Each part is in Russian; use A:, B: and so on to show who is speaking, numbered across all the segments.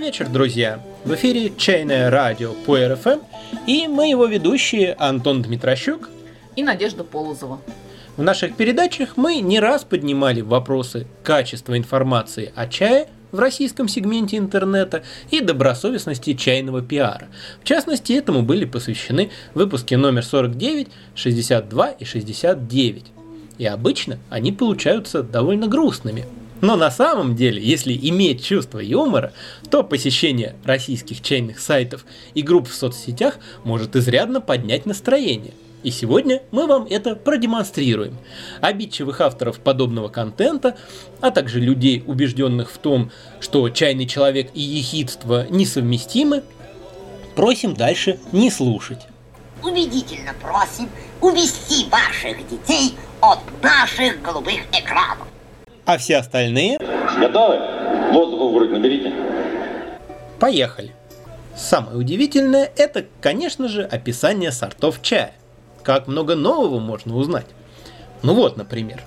A: Добрый вечер, друзья! В эфире «Чайное радио» по РФМ и мы его ведущие Антон Дмитрощук
B: и Надежда Полозова.
A: В наших передачах мы не раз поднимали вопросы качества информации о чае в российском сегменте интернета и добросовестности чайного пиара. В частности, этому были посвящены выпуски номер 49, 62 и 69. И обычно они получаются довольно грустными – но на самом деле, если иметь чувство юмора, то посещение российских чайных сайтов и групп в соцсетях может изрядно поднять настроение. И сегодня мы вам это продемонстрируем. Обидчивых авторов подобного контента, а также людей, убежденных в том, что чайный человек и ехидство несовместимы, просим дальше не слушать.
C: Убедительно просим увести ваших детей от наших голубых экранов.
A: А все остальные...
D: Готовы? Воздуху в грудь наберите.
A: Поехали. Самое удивительное – это, конечно же, описание сортов чая. Как много нового можно узнать. Ну вот, например.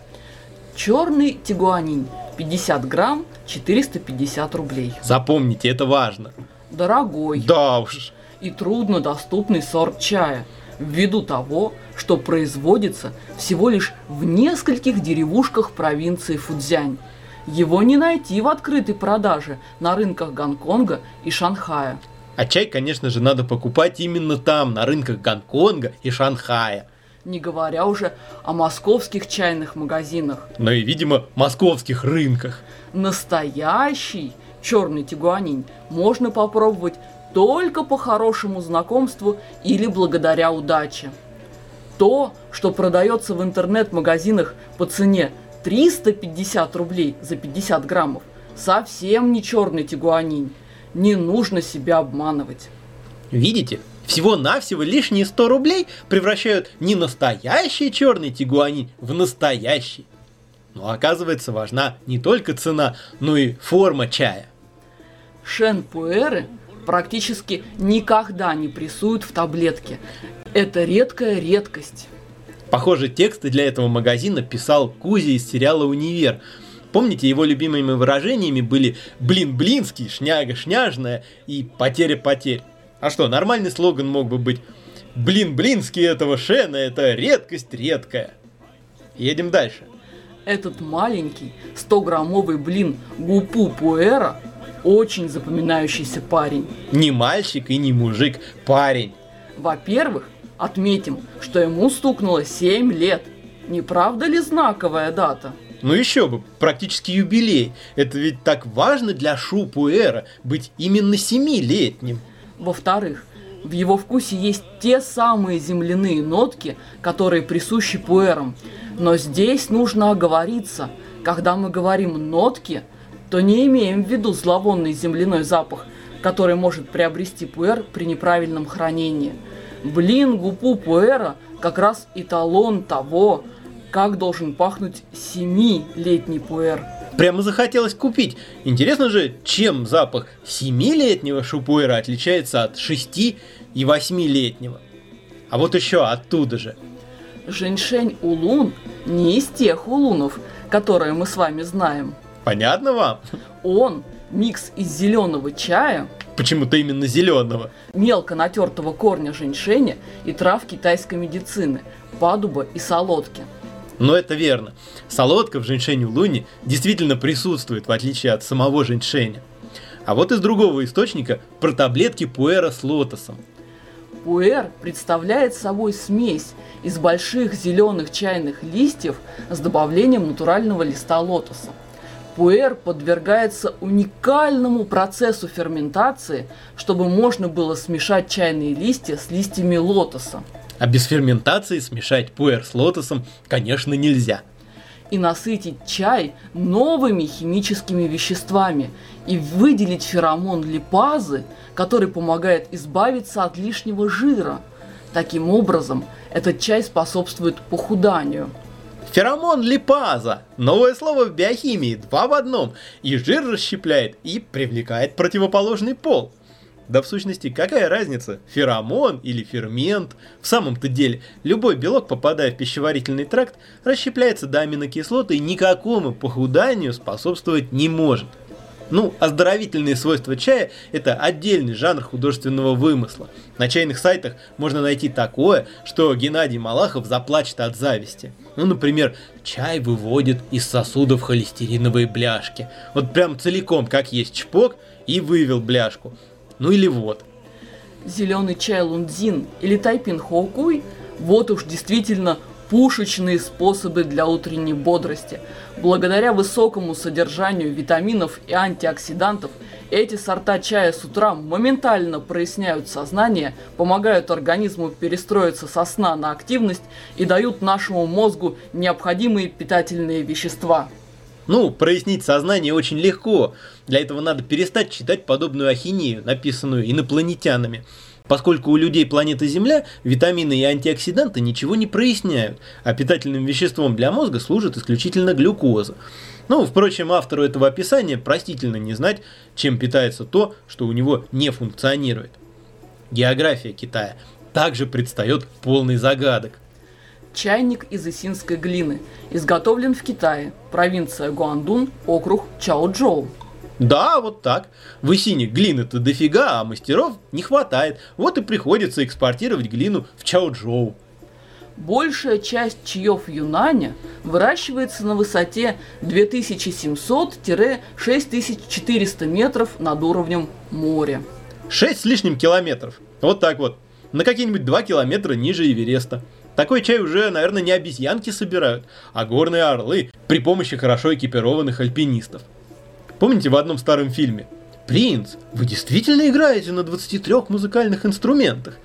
B: Черный тигуанин 50 грамм 450 рублей.
A: Запомните, это важно.
B: Дорогой.
A: Да уж.
B: И труднодоступный сорт чая – ввиду того, что производится всего лишь в нескольких деревушках провинции Фудзянь. Его не найти в открытой продаже на рынках Гонконга и Шанхая.
A: А чай, конечно же, надо покупать именно там, на рынках Гонконга и Шанхая.
B: Не говоря уже о московских чайных магазинах.
A: Но и, видимо, московских рынках.
B: Настоящий черный тигуанин можно попробовать только по хорошему знакомству или благодаря удаче. То, что продается в интернет-магазинах по цене 350 рублей за 50 граммов, совсем не черный тигуанин. Не нужно себя обманывать.
A: Видите, всего-навсего лишние 100 рублей превращают не настоящий черный тигуанин в настоящий. Но оказывается важна не только цена, но и форма чая.
B: Шен-пуэры практически никогда не прессуют в таблетке. Это редкая редкость.
A: Похоже, тексты для этого магазина писал Кузи из сериала «Универ». Помните, его любимыми выражениями были «блин-блинский», «шняга-шняжная» и «потеря-потерь». А что, нормальный слоган мог бы быть «блин-блинский этого Шена – это редкость редкая». Едем дальше.
B: Этот маленький 100-граммовый блин Гупу Пуэра очень запоминающийся парень.
A: Не мальчик и не мужик, парень.
B: Во-первых, отметим, что ему стукнуло 7 лет. Не правда ли знаковая дата?
A: Ну еще бы, практически юбилей. Это ведь так важно для Шу Пуэра быть именно семилетним.
B: Во-вторых, в его вкусе есть те самые земляные нотки, которые присущи пуэрам. Но здесь нужно оговориться. Когда мы говорим «нотки», то не имеем в виду зловонный земляной запах, который может приобрести пуэр при неправильном хранении. Блин, гупу пуэра как раз эталон того, как должен пахнуть семилетний пуэр.
A: Прямо захотелось купить. Интересно же, чем запах семилетнего шупуэра отличается от шести и восьмилетнего. А вот еще оттуда же.
B: Женьшень улун не из тех улунов, которые мы с вами знаем.
A: Понятно вам?
B: Он микс из зеленого чая,
A: Почему-то именно зеленого.
B: мелко натертого корня женьшеня и трав китайской медицины, падуба и солодки.
A: Но это верно. Солодка в женьшене луни действительно присутствует, в отличие от самого женьшеня. А вот из другого источника про таблетки пуэра с лотосом.
B: Пуэр представляет собой смесь из больших зеленых чайных листьев с добавлением натурального листа лотоса пуэр подвергается уникальному процессу ферментации, чтобы можно было смешать чайные листья с листьями лотоса.
A: А без ферментации смешать пуэр с лотосом, конечно, нельзя.
B: И насытить чай новыми химическими веществами и выделить феромон липазы, который помогает избавиться от лишнего жира. Таким образом, этот чай способствует похуданию –
A: Феромон липаза. Новое слово в биохимии, два в одном. И жир расщепляет, и привлекает противоположный пол. Да в сущности, какая разница, феромон или фермент? В самом-то деле, любой белок, попадая в пищеварительный тракт, расщепляется до аминокислоты и никакому похуданию способствовать не может. Ну, оздоровительные свойства чая – это отдельный жанр художественного вымысла. На чайных сайтах можно найти такое, что Геннадий Малахов заплачет от зависти. Ну, например, чай выводит из сосудов холестериновые бляшки. Вот прям целиком, как есть чпок, и вывел бляшку. Ну или вот.
B: Зеленый чай лундзин или тайпин хоукуй – вот уж действительно пушечные способы для утренней бодрости. Благодаря высокому содержанию витаминов и антиоксидантов эти сорта чая с утра моментально проясняют сознание, помогают организму перестроиться со сна на активность и дают нашему мозгу необходимые питательные вещества.
A: Ну, прояснить сознание очень легко. Для этого надо перестать читать подобную ахинею, написанную инопланетянами. Поскольку у людей планеты Земля витамины и антиоксиданты ничего не проясняют, а питательным веществом для мозга служит исключительно глюкоза. Ну, впрочем, автору этого описания простительно не знать, чем питается то, что у него не функционирует. География Китая также предстает полный загадок.
B: Чайник из исинской глины. Изготовлен в Китае. Провинция Гуандун, округ Чаоджоу.
A: Да, вот так. В Исине глины-то дофига, а мастеров не хватает. Вот и приходится экспортировать глину в Чаоджоу.
B: Большая часть чаев Юнаня выращивается на высоте 2700-6400 метров над уровнем моря.
A: 6 с лишним километров. Вот так вот. На какие-нибудь 2 километра ниже Эвереста. Такой чай уже, наверное, не обезьянки собирают, а горные орлы при помощи хорошо экипированных альпинистов. Помните в одном старом фильме? «Принц, вы действительно играете на 23 музыкальных инструментах?»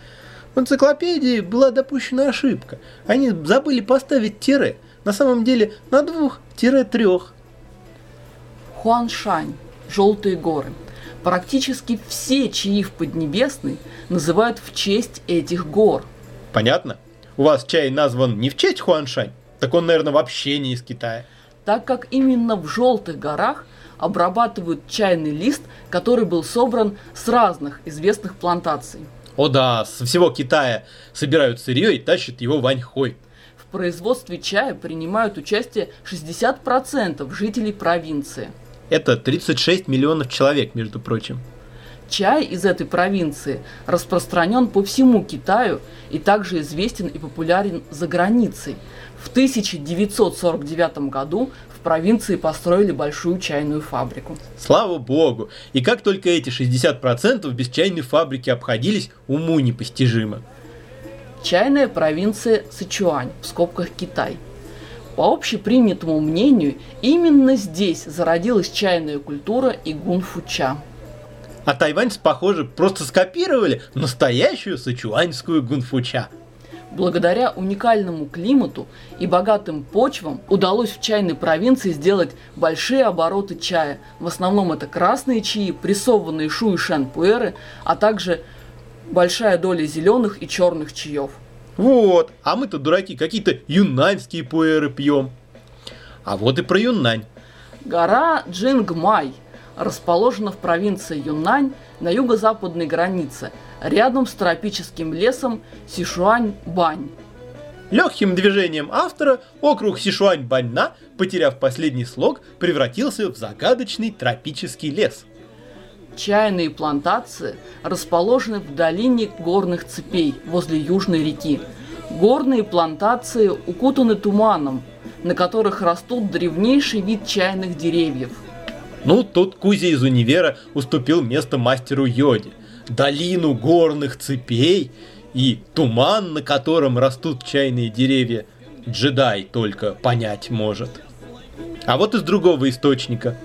A: В энциклопедии была допущена ошибка. Они забыли поставить тире. На самом деле на двух-трех.
B: Хуаншань. Желтые горы. Практически все чаи в Поднебесной называют в честь этих гор.
A: Понятно? У вас чай назван не в честь Хуаншань? Так он, наверное, вообще не из Китая.
B: Так как именно в Желтых горах обрабатывают чайный лист, который был собран с разных известных плантаций.
A: О да, со всего Китая собирают сырье и тащат его в Аньхой.
B: В производстве чая принимают участие 60% жителей провинции.
A: Это 36 миллионов человек, между прочим.
B: Чай из этой провинции распространен по всему Китаю и также известен и популярен за границей. В 1949 году в провинции построили большую чайную фабрику.
A: Слава богу! И как только эти 60% без чайной фабрики обходились, уму непостижимо.
B: Чайная провинция Сычуань, в скобках Китай. По общепринятому мнению, именно здесь зародилась чайная культура и гунфуча.
A: А тайваньцы, похоже, просто скопировали настоящую сычуаньскую гунфуча.
B: Благодаря уникальному климату и богатым почвам удалось в чайной провинции сделать большие обороты чая. В основном это красные чаи, прессованные шу и шен пуэры, а также большая доля зеленых и черных чаев.
A: Вот, а мы-то дураки, какие-то юнаньские пуэры пьем. А вот и про Юннань.
B: Гора Джингмай расположена в провинции Юннань на юго-западной границе – рядом с тропическим лесом Сишуань-Бань.
A: Легким движением автора округ Сишуань-Баньна, потеряв последний слог, превратился в загадочный тропический лес.
B: Чайные плантации расположены в долине горных цепей возле Южной реки. Горные плантации укутаны туманом, на которых растут древнейший вид чайных деревьев.
A: Ну, тут Кузя из универа уступил место мастеру Йоде – долину горных цепей и туман, на котором растут чайные деревья, джедай только понять может. А вот из другого источника.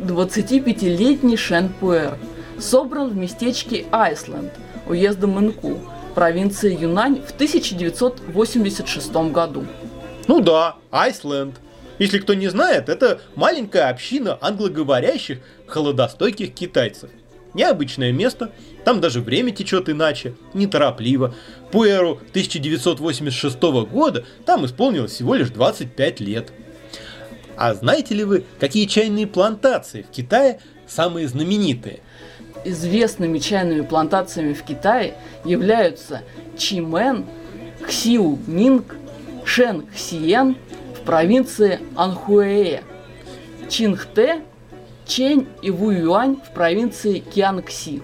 B: 25-летний Шен Пуэр собран в местечке Айсленд, уезда Мэнку, провинции Юнань в 1986 году.
A: Ну да, Айсленд. Если кто не знает, это маленькая община англоговорящих холодостойких китайцев. Необычное место, там даже время течет иначе, неторопливо. Пуэру 1986 года там исполнилось всего лишь 25 лет. А знаете ли вы, какие чайные плантации в Китае самые знаменитые?
B: Известными чайными плантациями в Китае являются Чимен, Ксиу Нинг, Шен Хсиен в провинции Анхуэе, Чинхте, Чень и Вуюань в провинции Киангси.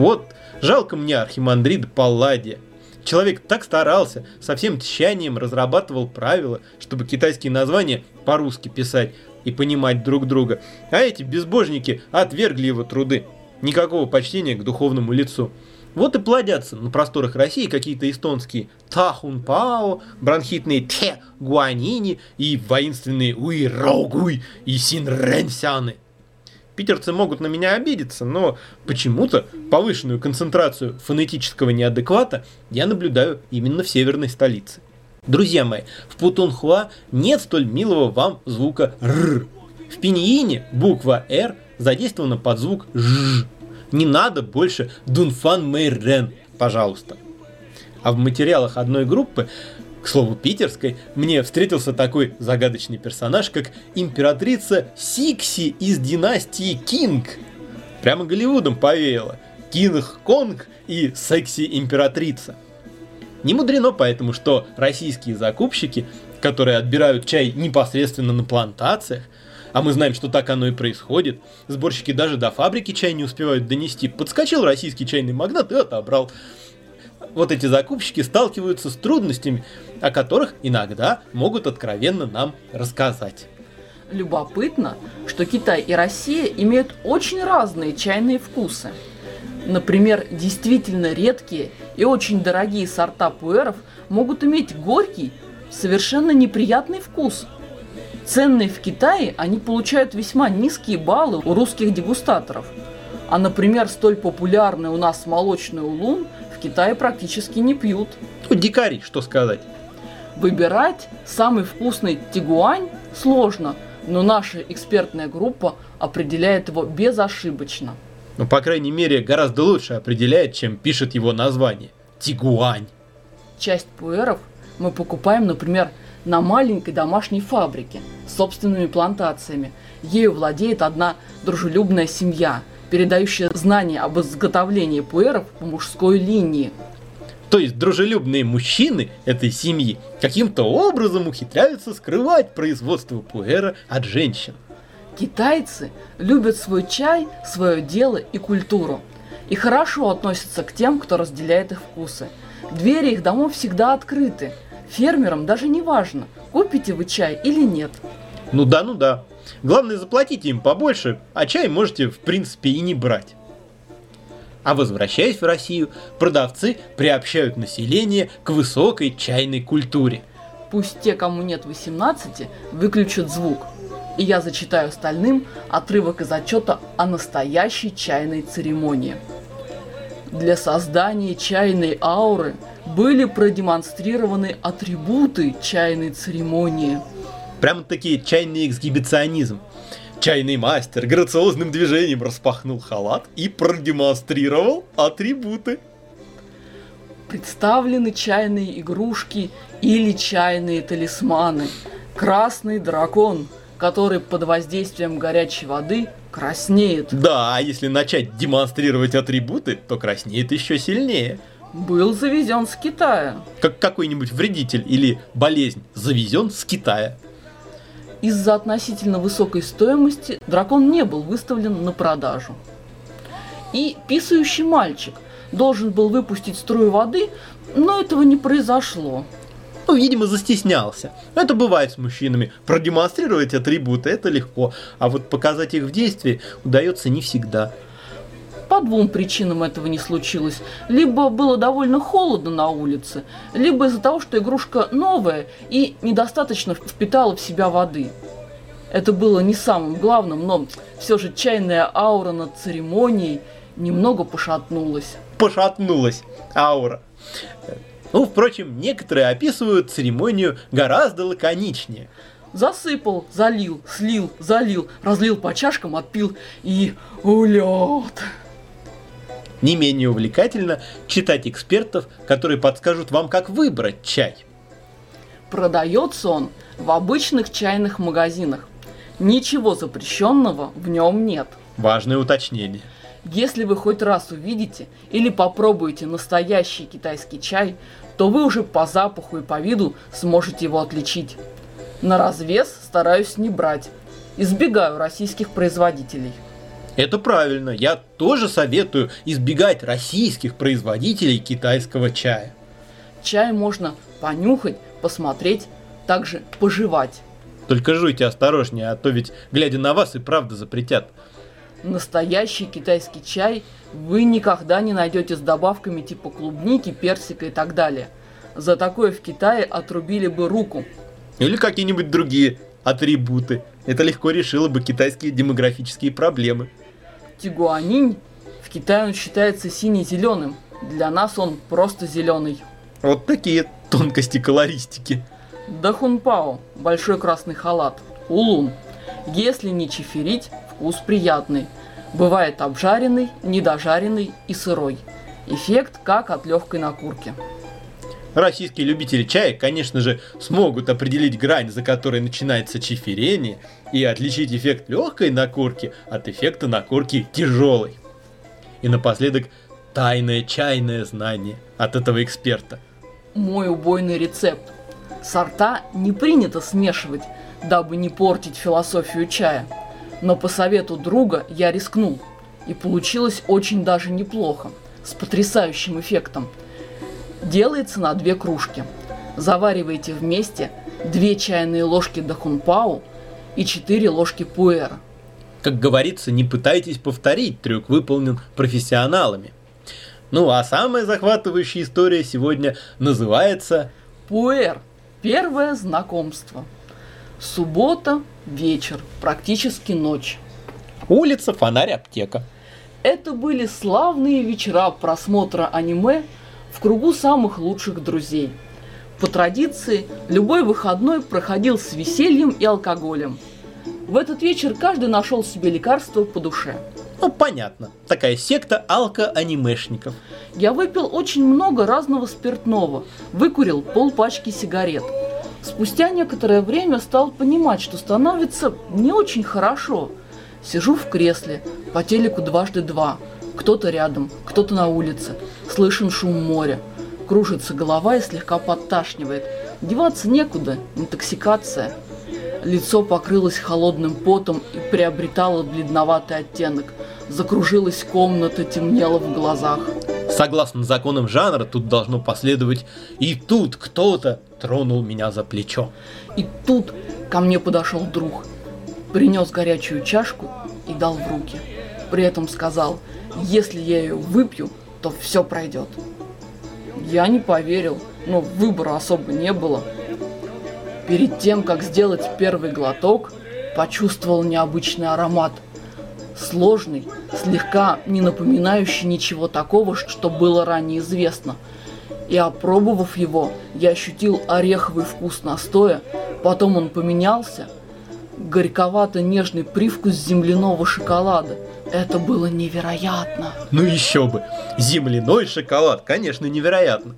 A: Вот жалко мне архимандрита Палладия. Человек так старался, со всем тщанием разрабатывал правила, чтобы китайские названия по-русски писать и понимать друг друга. А эти безбожники отвергли его труды. Никакого почтения к духовному лицу. Вот и плодятся на просторах России какие-то эстонские Тахун Пао, бронхитные Те Гуанини и воинственные Уи Раугуй и Син Рэнсяны. Питерцы могут на меня обидеться, но почему-то повышенную концентрацию фонетического неадеквата я наблюдаю именно в северной столице. Друзья мои, в Путунхуа нет столь милого вам звука «р». В пиньине буква «р» задействована под звук «ж». Не надо больше «东方美人», пожалуйста. А в материалах одной группы к слову, питерской, мне встретился такой загадочный персонаж, как императрица Сикси из династии Кинг. Прямо Голливудом повеяло. Кинг-Конг и секси-императрица. Не мудрено поэтому, что российские закупщики, которые отбирают чай непосредственно на плантациях, а мы знаем, что так оно и происходит, сборщики даже до фабрики чай не успевают донести, подскочил российский чайный магнат и отобрал вот эти закупщики сталкиваются с трудностями, о которых иногда могут откровенно нам рассказать.
B: Любопытно, что Китай и Россия имеют очень разные чайные вкусы. Например, действительно редкие и очень дорогие сорта пуэров могут иметь горький, совершенно неприятный вкус. Ценные в Китае они получают весьма низкие баллы у русских дегустаторов. А, например, столь популярный у нас молочный улун – Китае практически не пьют.
A: Ну, дикари, что сказать.
B: Выбирать самый вкусный тигуань сложно, но наша экспертная группа определяет его безошибочно.
A: Ну, по крайней мере, гораздо лучше определяет, чем пишет его название. Тигуань.
B: Часть пуэров мы покупаем, например, на маленькой домашней фабрике с собственными плантациями. Ею владеет одна дружелюбная семья – передающая знания об изготовлении пуэров по мужской линии.
A: То есть дружелюбные мужчины этой семьи каким-то образом ухитряются скрывать производство пуэра от женщин.
B: Китайцы любят свой чай, свое дело и культуру. И хорошо относятся к тем, кто разделяет их вкусы. Двери их домов всегда открыты. Фермерам даже не важно, купите вы чай или нет.
A: Ну да, ну да. Главное, заплатите им побольше, а чай можете, в принципе, и не брать. А возвращаясь в Россию, продавцы приобщают население к высокой чайной культуре.
B: Пусть те, кому нет 18, выключат звук. И я зачитаю остальным отрывок из отчета о настоящей чайной церемонии. Для создания чайной ауры были продемонстрированы атрибуты чайной церемонии –
A: Прямо таки чайный эксгибиционизм. Чайный мастер грациозным движением распахнул халат и продемонстрировал атрибуты.
B: Представлены чайные игрушки или чайные талисманы. Красный дракон, который под воздействием горячей воды краснеет.
A: Да, а если начать демонстрировать атрибуты, то краснеет еще сильнее.
B: Был завезен с Китая.
A: Как какой-нибудь вредитель или болезнь завезен с Китая.
B: Из-за относительно высокой стоимости дракон не был выставлен на продажу. И писающий мальчик должен был выпустить струю воды, но этого не произошло.
A: Ну, видимо, застеснялся. Это бывает с мужчинами. Продемонстрировать атрибуты это легко, а вот показать их в действии удается не всегда.
B: По двум причинам этого не случилось. Либо было довольно холодно на улице, либо из-за того, что игрушка новая и недостаточно впитала в себя воды. Это было не самым главным, но все же чайная аура над церемонией немного пошатнулась.
A: Пошатнулась аура. Ну, впрочем, некоторые описывают церемонию гораздо лаконичнее.
B: Засыпал, залил, слил, залил, разлил по чашкам, отпил и улет.
A: Не менее увлекательно читать экспертов, которые подскажут вам, как выбрать чай.
B: Продается он в обычных чайных магазинах. Ничего запрещенного в нем нет.
A: Важное уточнение.
B: Если вы хоть раз увидите или попробуете настоящий китайский чай, то вы уже по запаху и по виду сможете его отличить. На развес стараюсь не брать. избегаю российских производителей.
A: Это правильно. Я тоже советую избегать российских производителей китайского чая.
B: Чай можно понюхать, посмотреть, также пожевать.
A: Только жуйте осторожнее, а то ведь, глядя на вас, и правда запретят.
B: Настоящий китайский чай вы никогда не найдете с добавками типа клубники, персика и так далее. За такое в Китае отрубили бы руку.
A: Или какие-нибудь другие атрибуты. Это легко решило бы китайские демографические проблемы.
B: Тигуанинь в Китае он считается сине-зеленым. Для нас он просто зеленый.
A: Вот такие тонкости колористики.
B: Дахунпао – большой красный халат. Улун. Если не чиферить, вкус приятный. Бывает обжаренный, недожаренный и сырой. Эффект как от легкой накурки.
A: Российские любители чая, конечно же, смогут определить грань, за которой начинается чиферение, и отличить эффект легкой накурки от эффекта накурки тяжелой. И напоследок тайное чайное знание от этого эксперта.
B: Мой убойный рецепт. Сорта не принято смешивать, дабы не портить философию чая. Но по совету друга я рискнул. И получилось очень даже неплохо, с потрясающим эффектом – делается на две кружки. Заваривайте вместе 2 чайные ложки дахунпау и 4 ложки пуэра.
A: Как говорится, не пытайтесь повторить, трюк выполнен профессионалами. Ну а самая захватывающая история сегодня называется
B: Пуэр. Первое знакомство. Суббота, вечер, практически ночь.
A: Улица, фонарь, аптека.
B: Это были славные вечера просмотра аниме в кругу самых лучших друзей. По традиции, любой выходной проходил с весельем и алкоголем. В этот вечер каждый нашел себе лекарство по душе.
A: Ну, понятно. Такая секта алко-анимешников.
B: Я выпил очень много разного спиртного, выкурил полпачки сигарет. Спустя некоторое время стал понимать, что становится не очень хорошо. Сижу в кресле, по телеку дважды два. Кто-то рядом, кто-то на улице. Слышен шум моря. Кружится голова и слегка подташнивает. Деваться некуда, интоксикация. Лицо покрылось холодным потом и приобретало бледноватый оттенок. Закружилась комната, темнело в глазах.
A: Согласно законам жанра, тут должно последовать «И тут кто-то тронул меня за плечо».
B: И тут ко мне подошел друг, принес горячую чашку и дал в руки. При этом сказал, если я ее выпью, то все пройдет. Я не поверил, но выбора особо не было. Перед тем, как сделать первый глоток, почувствовал необычный аромат. Сложный, слегка не напоминающий ничего такого, что было ранее известно. И опробовав его, я ощутил ореховый вкус настоя, потом он поменялся. Горьковато-нежный привкус земляного шоколада – это было невероятно.
A: Ну еще бы. Земляной шоколад, конечно, невероятно.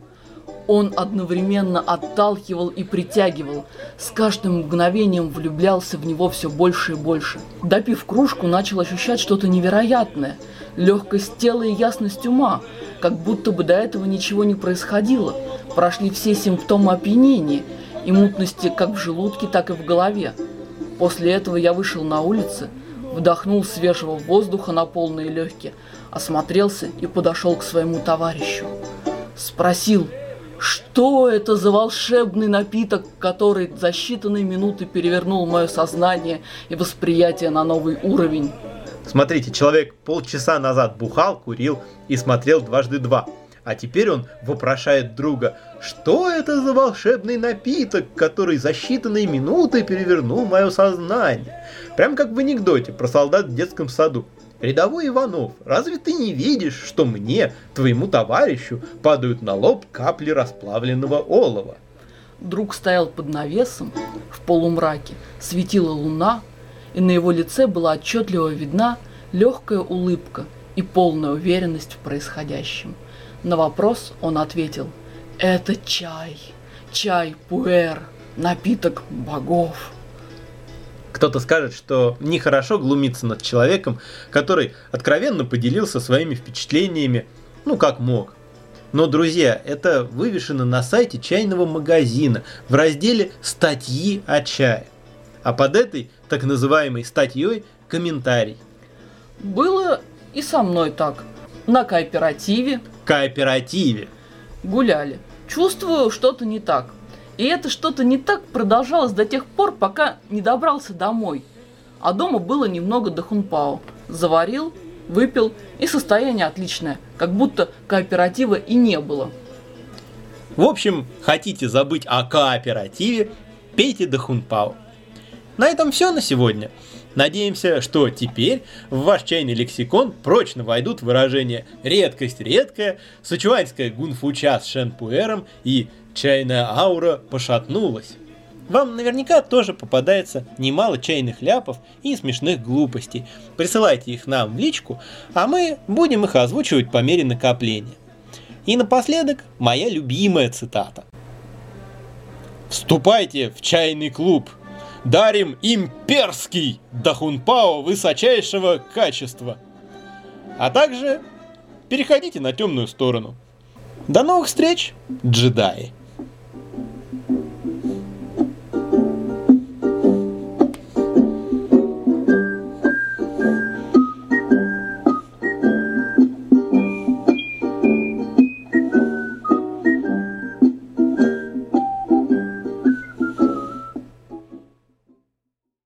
B: Он одновременно отталкивал и притягивал. С каждым мгновением влюблялся в него все больше и больше. Допив кружку, начал ощущать что-то невероятное. Легкость тела и ясность ума. Как будто бы до этого ничего не происходило. Прошли все симптомы опьянения и мутности как в желудке, так и в голове. После этого я вышел на улицу – вдохнул свежего воздуха на полные легкие, осмотрелся и подошел к своему товарищу. Спросил, что это за волшебный напиток, который за считанные минуты перевернул мое сознание и восприятие на новый уровень.
A: Смотрите, человек полчаса назад бухал, курил и смотрел дважды два – а теперь он вопрошает друга, что это за волшебный напиток, который за считанные минуты перевернул мое сознание. Прям как в анекдоте про солдат в детском саду. Рядовой Иванов, разве ты не видишь, что мне, твоему товарищу, падают на лоб капли расплавленного олова?
B: Друг стоял под навесом, в полумраке, светила луна, и на его лице была отчетливо видна легкая улыбка и полная уверенность в происходящем. На вопрос он ответил, это чай, чай пуэр, напиток богов.
A: Кто-то скажет, что нехорошо глумиться над человеком, который откровенно поделился своими впечатлениями, ну как мог. Но, друзья, это вывешено на сайте чайного магазина в разделе «Статьи о чае». а под этой так называемой статьей комментарий.
B: Было и со мной так. На кооперативе
A: Кооперативе.
B: гуляли. Чувствую, что-то не так. И это что-то не так продолжалось до тех пор, пока не добрался домой. А дома было немного до хунпао. Заварил, выпил, и состояние отличное, как будто кооператива и не было.
A: В общем, хотите забыть о кооперативе, пейте до хунпао. На этом все на сегодня. Надеемся, что теперь в ваш чайный лексикон прочно войдут выражения «редкость редкая», «сычуанская гунфуча с шенпуэром» и «чайная аура пошатнулась». Вам наверняка тоже попадается немало чайных ляпов и смешных глупостей. Присылайте их нам в личку, а мы будем их озвучивать по мере накопления. И напоследок моя любимая цитата. Вступайте в чайный клуб. Дарим имперский дахунпао высочайшего качества. А также переходите на темную сторону. До новых встреч, джедаи!